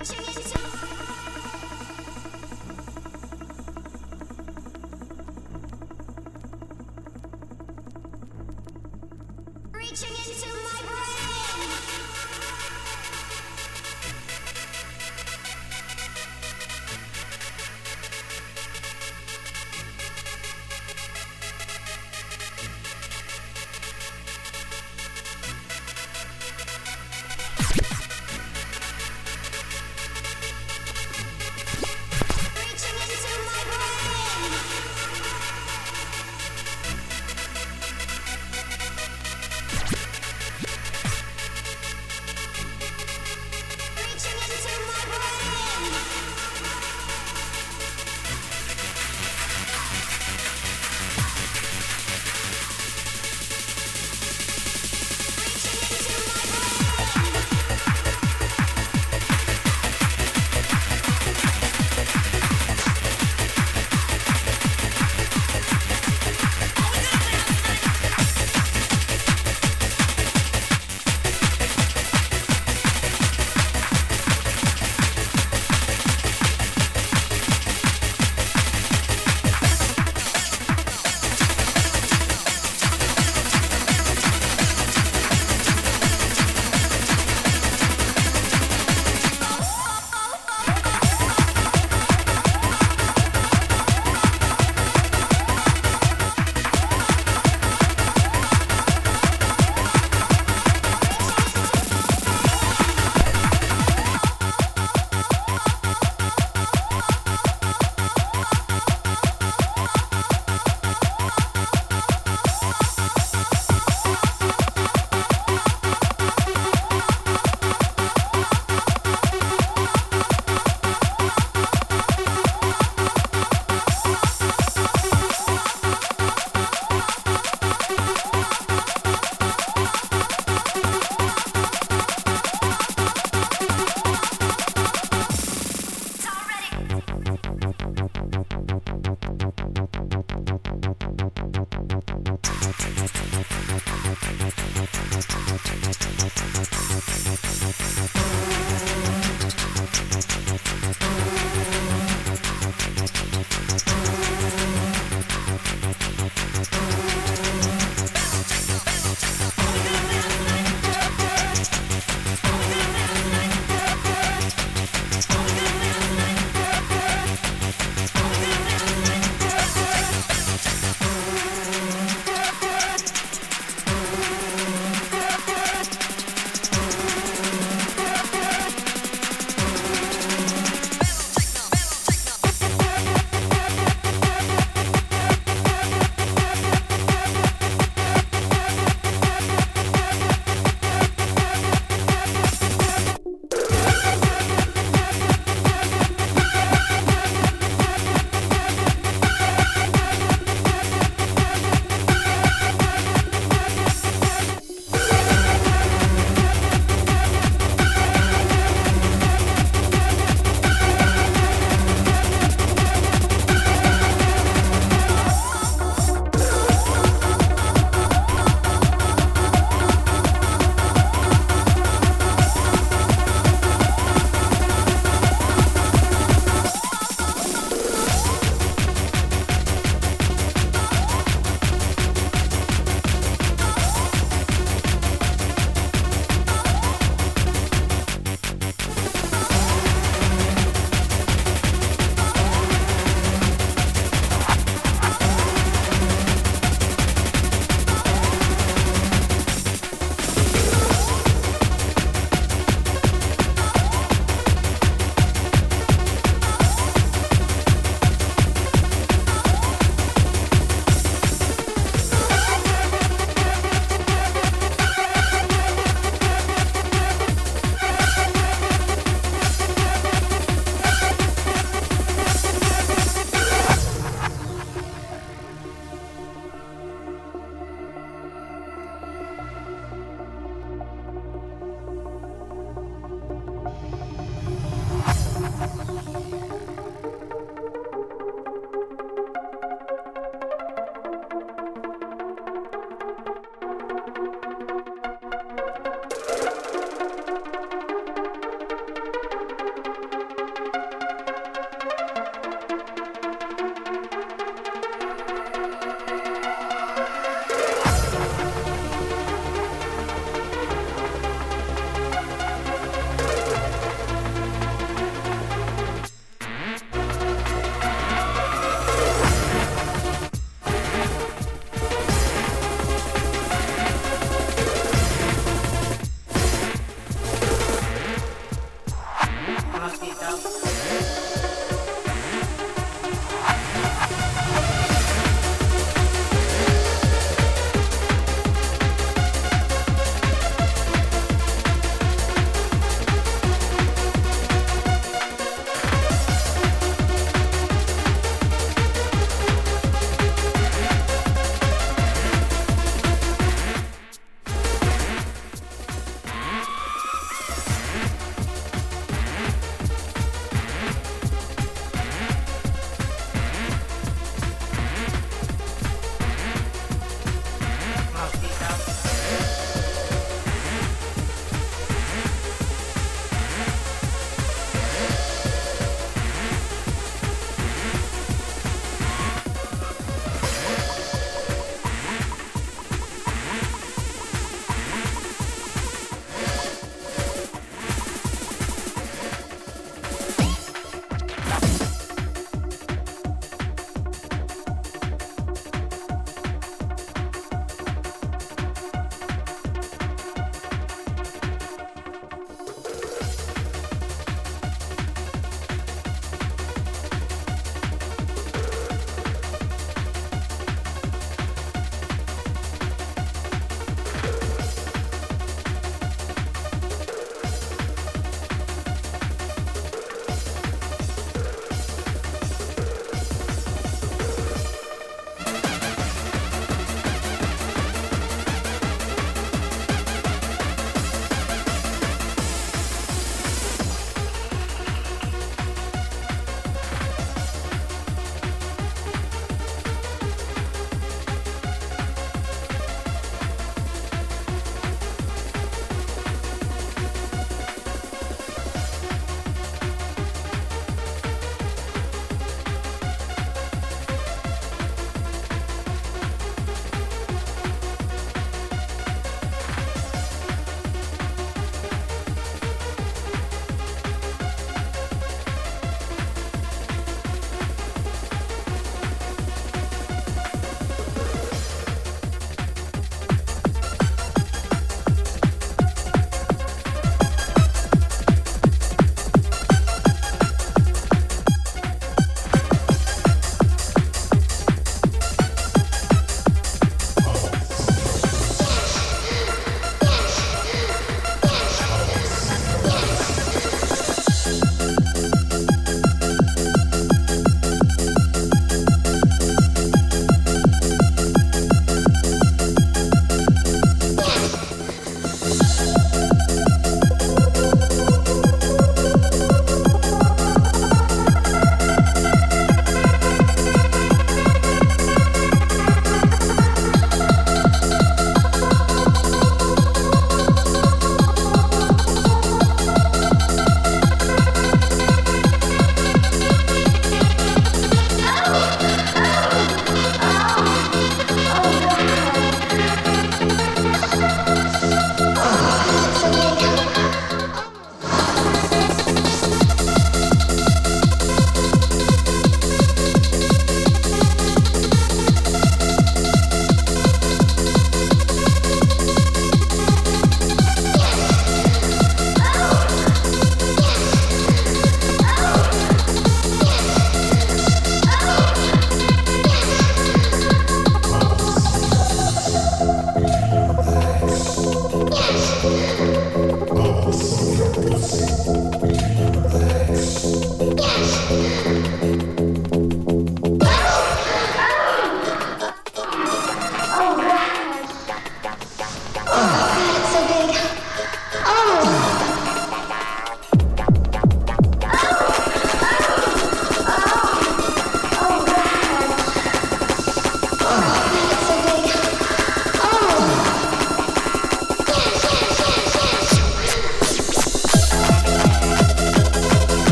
reaching